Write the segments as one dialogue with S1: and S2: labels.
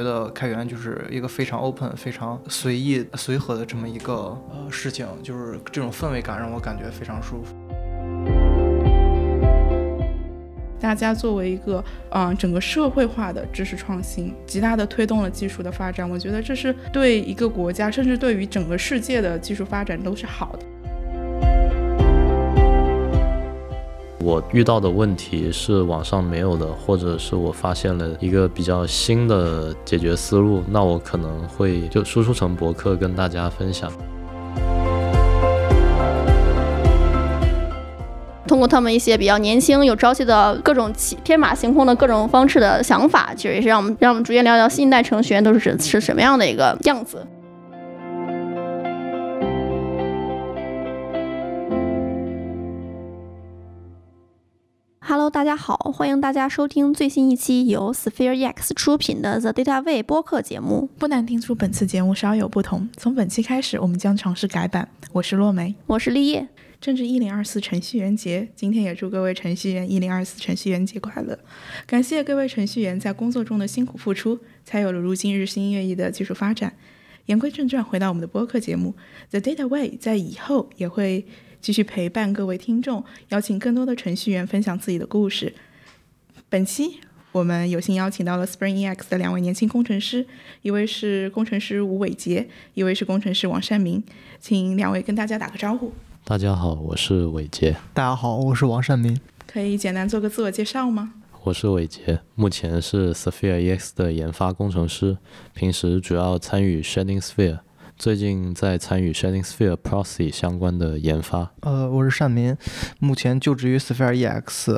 S1: 觉得开源就是一个非常 open、非常随意、随和的这么一个呃事情，就是这种氛围感让我感觉非常舒服。
S2: 大家作为一个嗯整个社会化的知识创新，极大的推动了技术的发展。我觉得这是对一个国家，甚至对于整个世界的技术发展都是好的。
S3: 我遇到的问题是网上没有的，或者是我发现了一个比较新的解决思路，那我可能会就输出成博客跟大家分享。
S4: 通过他们一些比较年轻、有朝气的各种天马行空的各种方式的想法，其实也是让我们让我们逐渐聊聊新一代程序员都是是什么样的一个样子。Hello，大家好，欢迎大家收听最新一期由 Sphere EX 出品的 The Data Way 播客节目。
S2: 不难听出本次节目稍有不同，从本期开始，我们将尝试改版。我是洛梅，
S4: 我是立业。
S2: 正值一零二四程序员节，今天也祝各位程序员一零二四程序员节快乐！感谢各位程序员在工作中的辛苦付出，才有了如今日新月异的技术发展。言归正传，回到我们的播客节目，The Data Way 在以后也会继续陪伴各位听众，邀请更多的程序员分享自己的故事。本期我们有幸邀请到了 Spring EX 的两位年轻工程师，一位是工程师吴伟杰，一位是工程师王善明，请两位跟大家打个招呼。
S3: 大家好，我是伟杰。
S1: 大家好，我是王善明。
S2: 可以简单做个自我介绍吗？
S3: 我是伟杰，目前是 Sphere EX 的研发工程师，平时主要参与 Sharding Sphere，最近在参与 Sharding Sphere Proxy 相关的研发。
S1: 呃，我是善民，目前就职于 Sphere EX。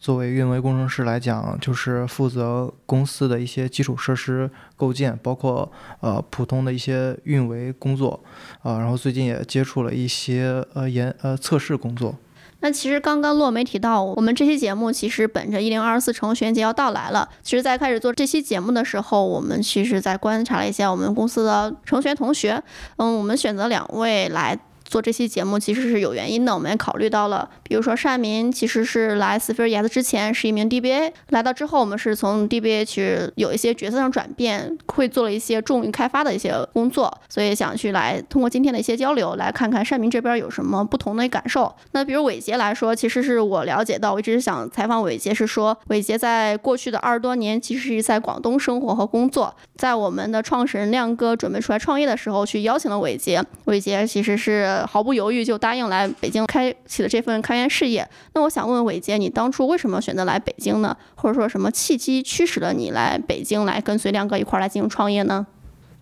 S1: 作为运维工程师来讲，就是负责公司的一些基础设施构建，包括呃普通的一些运维工作，啊，然后最近也接触了一些呃研呃测试工作。
S4: 那其实刚刚洛梅提到，我们这期节目其实本着一零二四程序员节要到来了，其实在开始做这期节目的时候，我们其实在观察了一下我们公司的程序员同学，嗯，我们选择两位来。做这期节目其实是有原因的，我们也考虑到了，比如说善民其实是来 Sphere EX 之前是一名 DBA，来到之后我们是从 DBA 去有一些角色上转变，会做了一些重于开发的一些工作，所以想去来通过今天的一些交流来看看善民这边有什么不同的感受。那比如伟杰来说，其实是我了解到，我一直想采访伟杰，是说伟杰在过去的二十多年其实是在广东生活和工作，在我们的创始人亮哥准备出来创业的时候，去邀请了伟杰，伟杰其实是。毫不犹豫就答应来北京开启了这份开源事业。那我想问问伟杰，你当初为什么选择来北京呢？或者说什么契机驱使了你来北京来跟随亮哥一块儿来进行创业呢？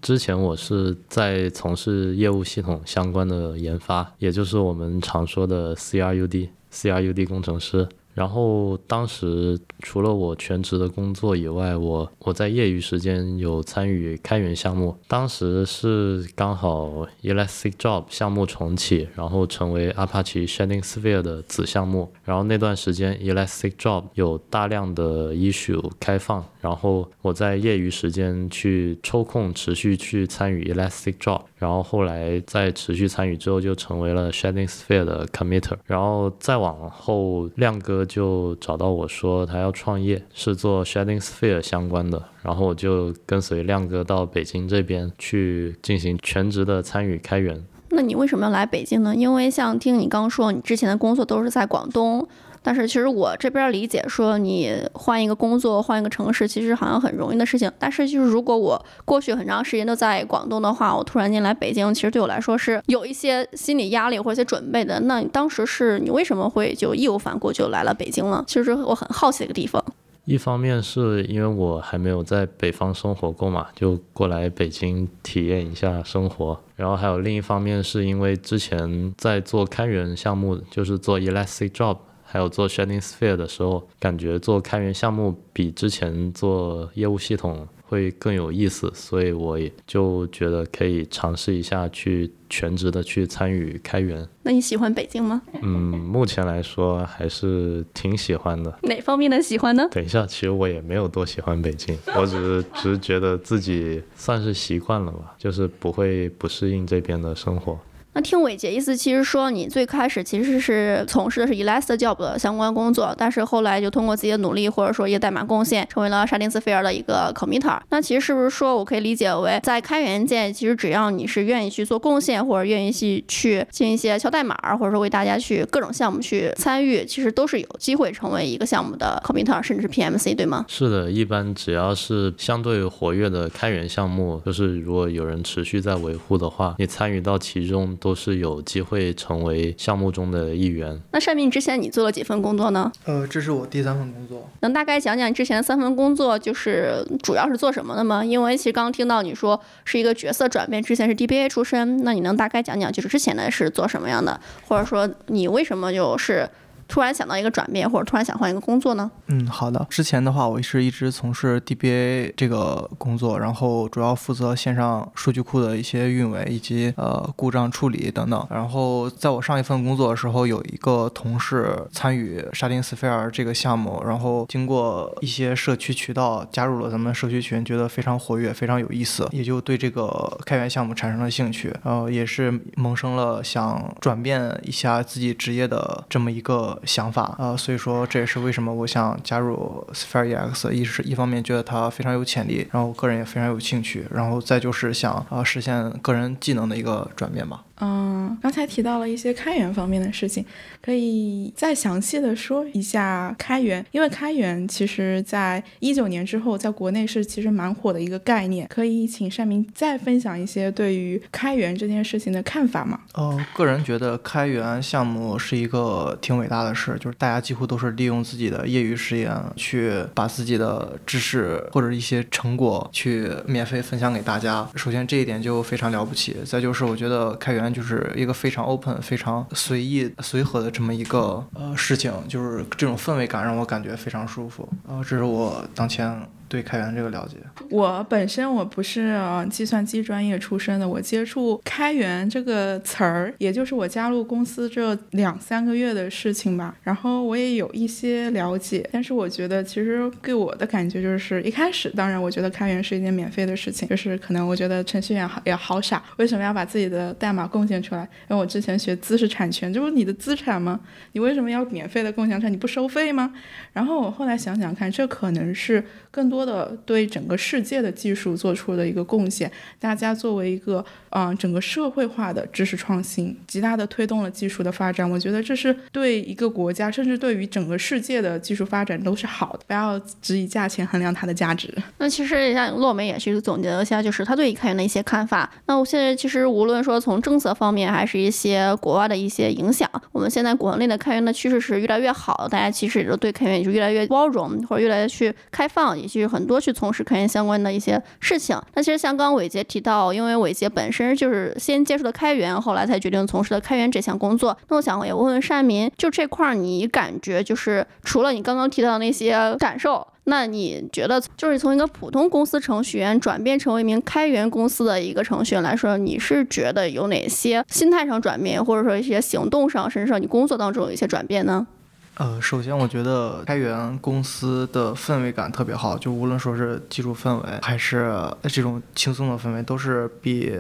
S3: 之前我是在从事业务系统相关的研发，也就是我们常说的 CRUD、CRUD 工程师。然后当时除了我全职的工作以外，我我在业余时间有参与开源项目。当时是刚好 Elastic Job 项目重启，然后成为 Apache Sharding Sphere 的子项目。然后那段时间 Elastic Job 有大量的 issue 开放，然后我在业余时间去抽空持续去参与 Elastic Job。然后后来在持续参与之后，就成为了 Sharding Sphere 的 Committer。然后再往后，亮哥就找到我说他要创业，是做 Sharding Sphere 相关的。然后我就跟随亮哥到北京这边去进行全职的参与开源。
S4: 那你为什么要来北京呢？因为像听你刚说，你之前的工作都是在广东。但是其实我这边理解说，你换一个工作，换一个城市，其实好像很容易的事情。但是就是如果我过去很长时间都在广东的话，我突然间来北京，其实对我来说是有一些心理压力或者一些准备的。那当时是你为什么会就义无反顾就来了北京呢？其实我很好奇的一个地方。
S3: 一方面是因为我还没有在北方生活过嘛，就过来北京体验一下生活。然后还有另一方面是因为之前在做开源项目，就是做 Elastic Job。还有做 Shining Sphere 的时候，感觉做开源项目比之前做业务系统会更有意思，所以我也就觉得可以尝试一下去全职的去参与开源。
S4: 那你喜欢北京吗？
S3: 嗯，目前来说还是挺喜欢的。
S4: 哪方面的喜欢呢？
S3: 等一下，其实我也没有多喜欢北京，我只是只是觉得自己算是习惯了吧，就是不会不适应这边的生活。
S4: 那听伟杰意思，其实说你最开始其实是从事的是 ElastaJob 的相关工作，但是后来就通过自己的努力或者说一些代码贡献，成为了沙丁斯菲尔的一个 committer。那其实是不是说我可以理解为，在开源界，其实只要你是愿意去做贡献，或者愿意去去进一些敲代码，或者说为大家去各种项目去参与，其实都是有机会成为一个项目的 committer，甚至是 PMC，对吗？
S3: 是的，一般只要是相对活跃的开源项目，就是如果有人持续在维护的话，你参与到其中。都是有机会成为项目中的一员。
S4: 那善明之前你做了几份工作呢？
S1: 呃，这是我第三份工作。
S4: 能大概讲讲之前的三份工作就是主要是做什么的吗？因为其实刚刚听到你说是一个角色转变，之前是 DBA 出身，那你能大概讲讲就是之前的是做什么样的，或者说你为什么就是？突然想到一个转变，或者突然想换一个工作呢？
S1: 嗯，好的。之前的话，我是一直从事 DBA 这个工作，然后主要负责线上数据库的一些运维以及呃故障处理等等。然后在我上一份工作的时候，有一个同事参与沙丁斯菲尔这个项目，然后经过一些社区渠道加入了咱们社区群，觉得非常活跃，非常有意思，也就对这个开源项目产生了兴趣。然后也是萌生了想转变一下自己职业的这么一个。想法啊，所以说这也是为什么我想加入 Sphere EX，一是一方面觉得它非常有潜力，然后个人也非常有兴趣，然后再就是想啊实现个人技能的一个转变吧。
S2: 嗯，刚才提到了一些开源方面的事情，可以再详细的说一下开源，因为开源其实在一九年之后，在国内是其实蛮火的一个概念，可以请善明再分享一些对于开源这件事情的看法吗？
S1: 呃，个人觉得开源项目是一个挺伟大的事，就是大家几乎都是利用自己的业余时间去把自己的知识或者一些成果去免费分享给大家。首先这一点就非常了不起，再就是我觉得开源。就是一个非常 open、非常随意、随和的这么一个呃事情，就是这种氛围感让我感觉非常舒服。呃，这是我当前。对开源这个了解，
S2: 我本身我不是计算机专业出身的，我接触开源这个词儿，也就是我加入公司这两三个月的事情吧。然后我也有一些了解，但是我觉得其实给我的感觉就是，一开始当然我觉得开源是一件免费的事情，就是可能我觉得程序员也好傻，为什么要把自己的代码贡献出来？因为我之前学知识产权，这不是你的资产吗？你为什么要免费的共享出来？你不收费吗？然后我后来想想看，这可能是更多。多的对整个世界的技术做出的一个贡献，大家作为一个嗯整个社会化的知识创新，极大的推动了技术的发展。我觉得这是对一个国家，甚至对于整个世界的技术发展都是好的。不要只以价钱衡量它的价值。
S4: 那其实像洛梅也是总结了一下，就是他对开源的一些看法。那我现在其实无论说从政策方面，还是一些国外的一些影响，我们现在国内的开源的趋势是越来越好，大家其实也都对开源也就越来越包容，或者越来越去开放，也就是很多去从事开源相关的一些事情。那其实像刚刚伟杰提到，因为伟杰本身就是先接触的开源，后来才决定从事的开源这项工作。那我想也问问善民，就这块儿你感觉就是除了你刚刚提到的那些感受，那你觉得就是从一个普通公司程序员转变成为一名开源公司的一个程序员来说，你是觉得有哪些心态上转变，或者说一些行动上，甚至说你工作当中有一些转变呢？
S1: 呃，首先我觉得开源公司的氛围感特别好，就无论说是技术氛围，还是这种轻松的氛围，都是比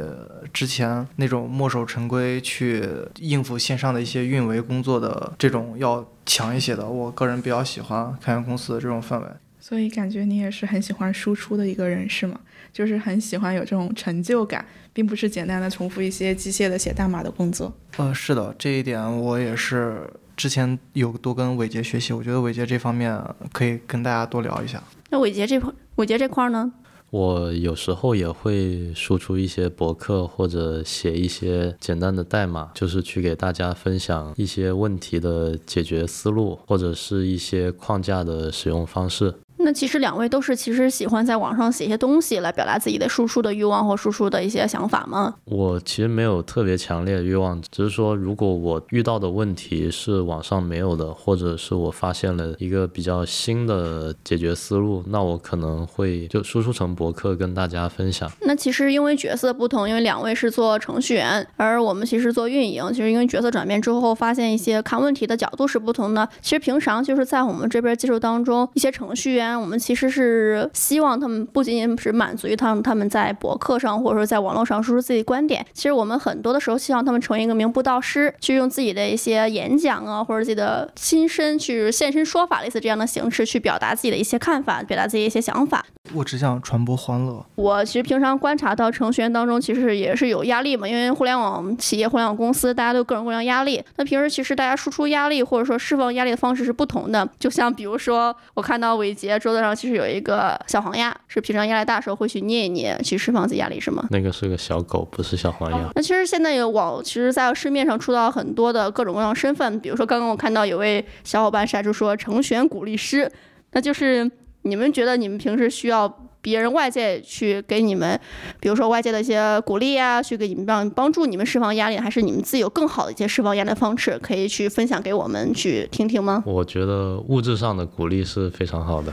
S1: 之前那种墨守成规去应付线上的一些运维工作的这种要强一些的。我个人比较喜欢开源公司的这种氛围。
S2: 所以感觉你也是很喜欢输出的一个人，是吗？就是很喜欢有这种成就感，并不是简单的重复一些机械的写代码的工作。
S1: 呃，是的，这一点我也是。之前有多跟伟杰学习，我觉得伟杰这方面可以跟大家多聊一下。
S4: 那伟杰这块，伟杰这块呢？
S3: 我有时候也会输出一些博客或者写一些简单的代码，就是去给大家分享一些问题的解决思路，或者是一些框架的使用方式。
S4: 那其实两位都是其实喜欢在网上写一些东西来表达自己的输出的欲望或输出的一些想法吗？
S3: 我其实没有特别强烈的欲望，只是说如果我遇到的问题是网上没有的，或者是我发现了一个比较新的解决思路，那我可能会就输出成博客跟大家分享。
S4: 那其实因为角色不同，因为两位是做程序员，而我们其实做运营，其实因为角色转变之后，发现一些看问题的角度是不同的。其实平常就是在我们这边技术当中，一些程序员。员，我们其实是希望他们不仅仅是满足于他们他们在博客上或者说在网络上输出自己观点，其实我们很多的时候希望他们成为一个名不道师，去用自己的一些演讲啊或者自己的亲身去现身说法类似这样的形式去表达自己的一些看法，表达自己一些想法。
S1: 我只想传播欢乐。
S4: 我其实平常观察到程序员当中其实也是有压力嘛，因为互联网企业、互联网公司大家都各种各样压力。那平时其实大家输出压力或者说释放压力的方式是不同的。就像比如说，我看到伟杰桌子上其实有一个小黄鸭，是平常压力大的时候会去捏一捏，去释放自己压力，是吗？
S3: 那个是个小狗，不是小黄鸭。
S4: 那其实现在有网，其实在市面上出到很多的各种各样身份，比如说刚刚我看到有位小伙伴晒出说成全鼓励师，那就是你们觉得你们平时需要别人外界去给你们，比如说外界的一些鼓励啊，去给你们帮帮助你们释放压力，还是你们自己有更好的一些释放压力的方式，可以去分享给我们去听听吗？
S3: 我觉得物质上的鼓励是非常好的。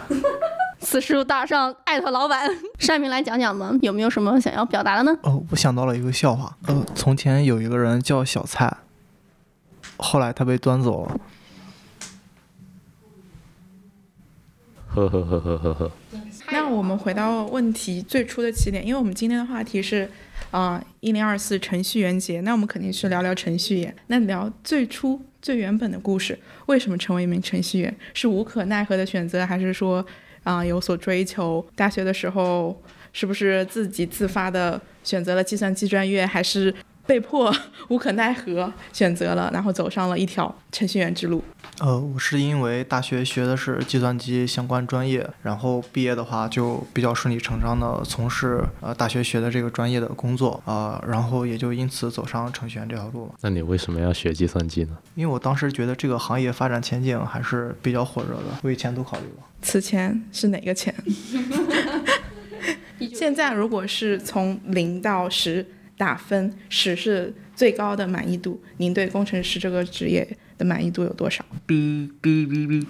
S4: 此处大上艾特老板，善明来讲讲吗？有没有什么想要表达的呢？
S1: 哦，我想到了一个笑话。呃，从前有一个人叫小蔡，后来他被端走了。
S3: 呵呵呵呵呵呵。
S2: 我们回到问题最初的起点，因为我们今天的话题是，啊，一零二四程序员节，那我们肯定是聊聊程序员。那聊最初最原本的故事，为什么成为一名程序员？是无可奈何的选择，还是说啊有所追求？大学的时候是不是自己自发的选择了计算机专业，还是被迫无可奈何选择了，然后走上了一条程序员之路？
S1: 呃，我是因为大学学的是计算机相关专业，然后毕业的话就比较顺理成章的从事呃大学学的这个专业的工作啊、然后也就因此走上程序员这条路了。
S3: 那你为什么要学计算机呢？
S1: 因为我当时觉得这个行业发展前景还是比较火热的，我以前都考虑过。
S2: 此前是哪个钱？现在如果是从零到十打分，十是最高的满意度，您对工程师这个职业的满意度有多少？
S1: 哔哔哔哔。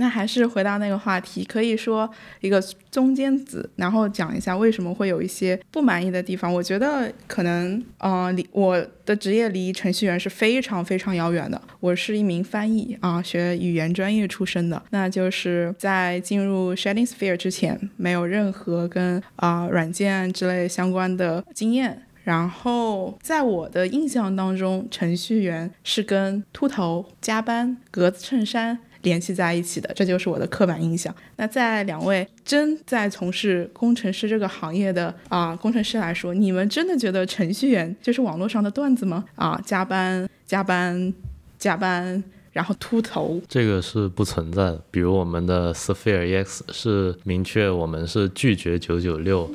S2: 那还是回到那个话题，可以说一个中间子，然后讲一下为什么会有一些不满意的地方。我觉得可能，呃，离我的职业离程序员是非常非常遥远的。我是一名翻译啊，学语言专业出身的，那就是在进入 Shading Sphere 之前，没有任何跟啊、软件之类相关的经验。然后在我的印象当中，程序员是跟秃头、加班、格子衬衫联系在一起的，这就是我的刻板印象。那在两位真在从事工程师这个行业的啊、工程师来说，你们真的觉得程序员就是网络上的段子吗？啊，加班、加班、加班，然后秃头，
S3: 这个是不存在的。比如我们的 Sphere EX 是明确我们是拒绝九九六，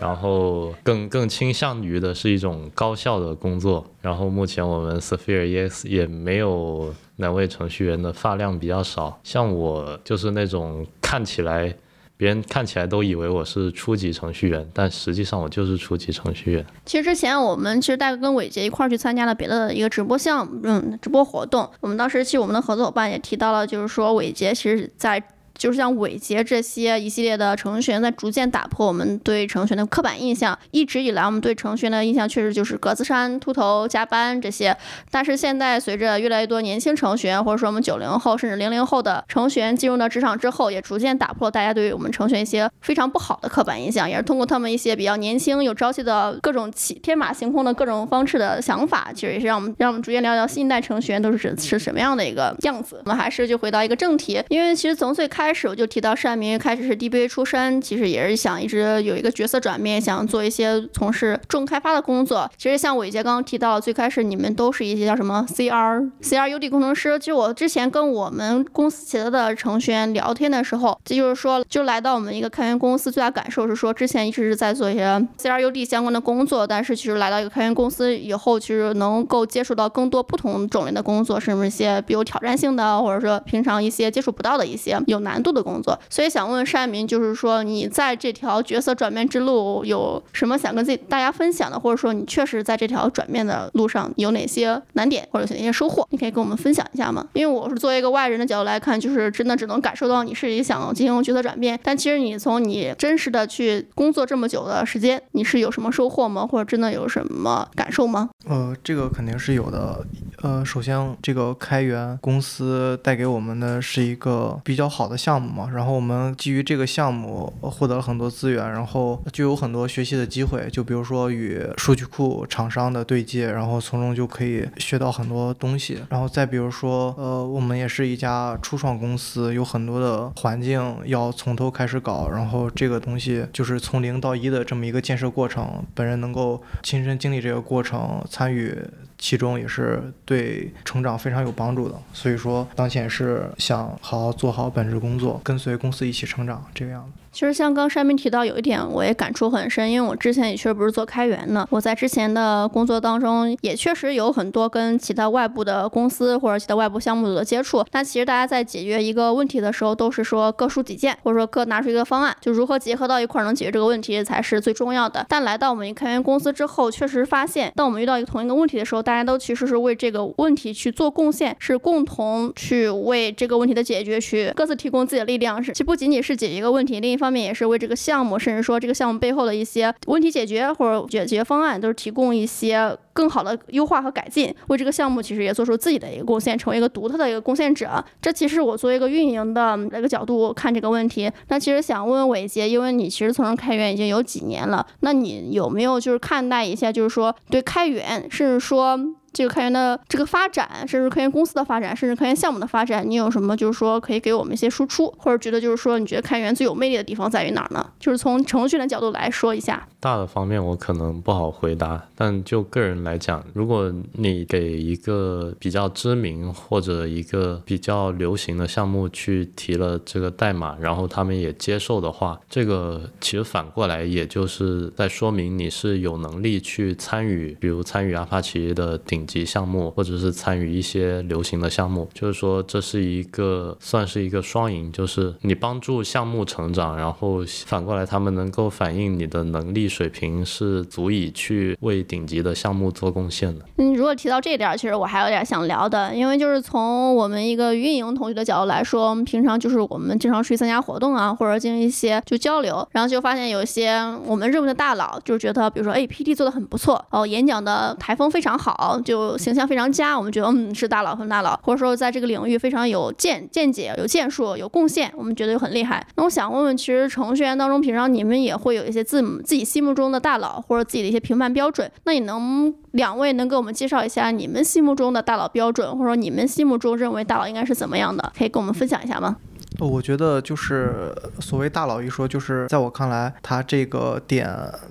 S3: 然后更更倾向于的是一种高效的工作。然后目前我们 Sphere EX 也没有哪位程序员的发量比较少，像我就是那种看起来。别人看起来都以为我是初级程序员，但实际上我就是初级程序员。
S4: 其实之前我们其实大概跟伟杰一块儿去参加了别的一个直播项目，嗯，直播活动。我们当时其实我们的合作伙伴也提到了，就是说伟杰其实在。就是像伟杰这些一系列的程序员，在逐渐打破我们对程序员的刻板印象。一直以来，我们对程序员的印象确实就是格子衫、秃头、加班这些。但是现在，随着越来越多年轻程序员，或者说我们九零后甚至零零后的程序员进入到职场之后，也逐渐打破大家对于我们程序员一些非常不好的刻板印象，也是通过他们一些比较年轻、有朝气的各种起天马行空的各种方式的想法，其实也是让我们让我们逐渐聊聊新一代程序员都是是是什么样的一个样子。我们还是就回到一个正题，因为其实从最开开始我就提到单明开始是 DBA 出身，其实也是想一直有一个角色转变，想做一些从事重开发的工作。其实像伟杰刚刚提到，最开始你们都是一些叫什么 CR、CRUD 工程师。其实我之前跟我们公司其他的程序员聊天的时候，这就是说，就来到我们一个开源公司，最大感受是说，之前一直是在做一些 CRUD 相关的工作，但是其实来到一个开源公司以后，其实能够接触到更多不同种类的工作，甚至一些比有挑战性的，或者说平常一些接触不到的一些有难难度的工作。所以想问问单明，就是说你在这条角色转变之路有什么想跟自己大家分享的，或者说你确实在这条转变的路上有哪些难点或者哪些收获，你可以跟我们分享一下吗？因为我是作为一个外人的角度来看，就是真的只能感受到你是一想进行角色转变，但其实你从你真实的去工作这么久的时间，你是有什么收获吗？或者真的有什么感受吗？
S1: 呃，这个肯定是有的。呃，首先这个开源公司带给我们的是一个比较好的项目嘛，然后我们基于这个项目获得了很多资源，然后就有很多学习的机会，就比如说与数据库厂商的对接，然后从中就可以学到很多东西。然后再比如说，呃，我们也是一家初创公司，有很多的环境要从头开始搞，然后这个东西就是从零到一的这么一个建设过程，本人能够亲身经历这个过程，参与。其中也是对成长非常有帮助的，所以说当前是想好好做好本职工作，跟随公司一起成长这个样子。
S4: 其实像刚山明提到有一点，我也感触很深，因为我之前也确实不是做开源的，我在之前的工作当中也确实有很多跟其他外部的公司或者其他外部项目组的接触。那其实大家在解决一个问题的时候，都是说各抒己见，或者说各拿出一个方案，就如何结合到一块儿能解决这个问题才是最重要的。但来到我们一开源公司之后，确实发现，当我们遇到一个同一个问题的时候，大家都其实是为这个问题去做贡献，是共同去为这个问题的解决去各自提供自己的力量。是，其不仅仅是解决一个问题，另一方方面也是为这个项目，甚至说这个项目背后的一些问题解决或者解决方案，都是提供一些更好的优化和改进，为这个项目其实也做出自己的一个贡献，成为一个独特的一个贡献者。这其实我作为一个运营的一个角度看这个问题。那其实想问问伟杰，因为你其实从事开源已经有几年了，那你有没有就是看待一下，就是说对开源，甚至说。这个开源的这个发展，甚至开源公司的发展，甚至开源项目的发展，你有什么就是说可以给我们一些输出，或者觉得就是说你觉得开源最有魅力的地方在于哪儿呢？就是从程序员的角度来说一下。
S3: 大的方面我可能不好回答，但就个人来讲，如果你给一个比较知名或者一个比较流行的项目去提了这个代码，然后他们也接受的话，这个其实反过来也就是在说明你是有能力去参与，比如参与阿帕奇的顶。级项目，或者是参与一些流行的项目，就是说这是一个算是一个双赢，就是你帮助项目成长，然后反过来他们能够反映你的能力水平是足以去为顶级的项目做贡献的。
S4: 嗯，如果提到这一点，其实我还有点想聊的，因为就是从我们一个运营同学的角度来说，我们平常就是我们经常出去参加活动啊，或者进行一些就交流，然后就发现有一些我们认为的大佬，就觉得比如说哎 PT 做的很不错哦，演讲的台风非常好，就。形象非常佳，我们觉得嗯是大佬很大佬，或者说在这个领域非常有见见解、有建树、有贡献，我们觉得又很厉害。那我想问问，其实程序员当中，平常你们也会有一些自自己心目中的大佬，或者自己的一些评判标准。那你能两位能给我们介绍一下你们心目中的大佬标准，或者说你们心目中认为大佬应该是怎么样的？可以跟我们分享一下吗？
S1: 我觉得就是所谓大佬一说，就是在我看来，他这个点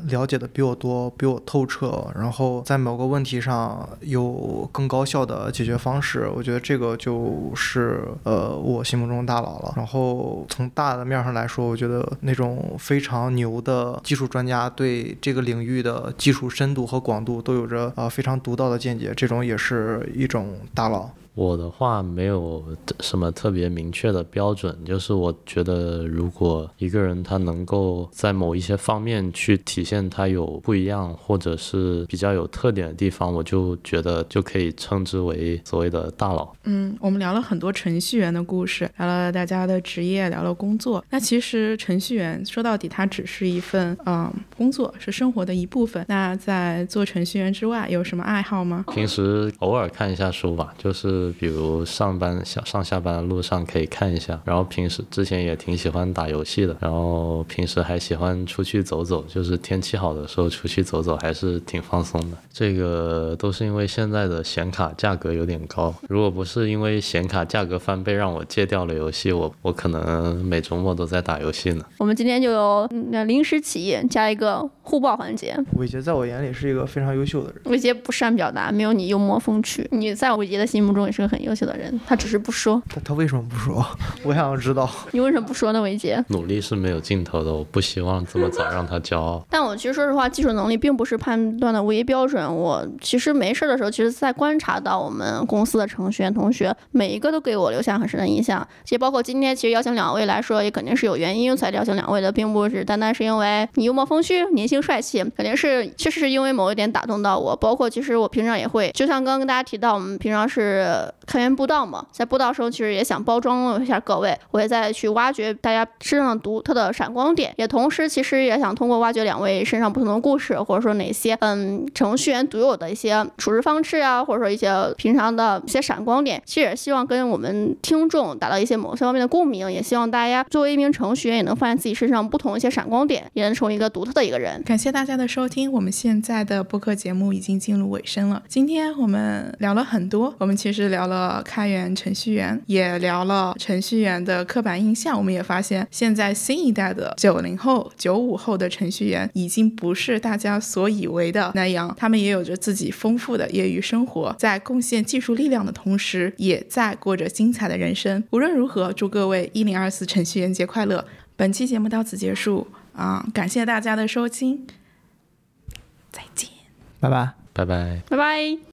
S1: 了解的比我多，比我透彻，然后在某个问题上有更高效的解决方式。我觉得这个就是呃我心目中大佬了。然后从大的面上来说，我觉得那种非常牛的技术专家，对这个领域的技术深度和广度都有着呃非常独到的见解，这种也是一种大佬。
S3: 我的话没有什么特别明确的标准，就是我觉得如果一个人他能够在某一些方面去体现他有不一样或者是比较有特点的地方，我就觉得就可以称之为所谓的大佬。
S2: 嗯，我们聊了很多程序员的故事，聊了大家的职业，聊了工作。那其实程序员说到底，它只是一份嗯工作，是生活的一部分。那在做程序员之外，有什么爱好吗？
S3: 平时偶尔看一下书吧，就是。比如上班下上下班的路上可以看一下，然后平时之前也挺喜欢打游戏的，然后平时还喜欢出去走走，就是天气好的时候出去走走还是挺放松的。这个都是因为现在的显卡价格有点高，如果不是因为显卡价格翻倍让我戒掉了游戏，我我可能每周末都在打游戏呢。
S4: 我们今天就有临时起意加一个互爆环节。
S1: 伟杰在我眼里是一个非常优秀的人。
S4: 伟杰不善表达，没有你幽默风趣。你在伟杰的心目中也是。是个很优秀的人，他只是不说。
S1: 他他为什么不说？我想要知道。
S4: 你为什么不说呢，维杰？
S3: 努力是没有尽头的，我不希望这么早让他骄傲。
S4: 但我其实说实话，技术能力并不是判断的唯一标准。我其实没事的时候，其实在观察到我们公司的程序员同学，每一个都给我留下很深的印象。其实包括今天，其实邀请两位来说，也肯定是有原因才邀请两位的，并不是单单是因为你幽默风趣、年轻帅气，肯定是确实是因为某一点打动到我。包括其实我平常也会，就像刚刚跟大家提到，我们平常是开源布道嘛，在布道时候其实也想包装一下各位，我也在去挖掘大家身上独特的闪光点，也同时其实也想通过挖掘两位身上不同的故事，或者说哪些嗯程序员独有的一些处事方式啊，或者说一些平常的一些闪光点，其实也希望跟我们听众达到一些某些方面的共鸣，也希望大家作为一名程序员也能发现自己身上不同一些闪光点，也能成为一个独特的一个人。
S2: 感谢大家的收听，我们现在的播客节目已经进入尾声了。今天我们聊了很多，我们其实聊了开源程序员，也聊了程序员的刻板印象。我们也发现，现在新一代的九零后、九五后的程序员已经不是大家所以为的那样，他们也有着自己丰富的业余生活，在贡献技术力量的同时，也在过着精彩的人生。无论如何，祝各位一零二四程序员节快乐！本期节目到此结束啊，感谢大家的收听，再见。
S1: 拜拜。
S3: 拜拜。
S4: 拜拜。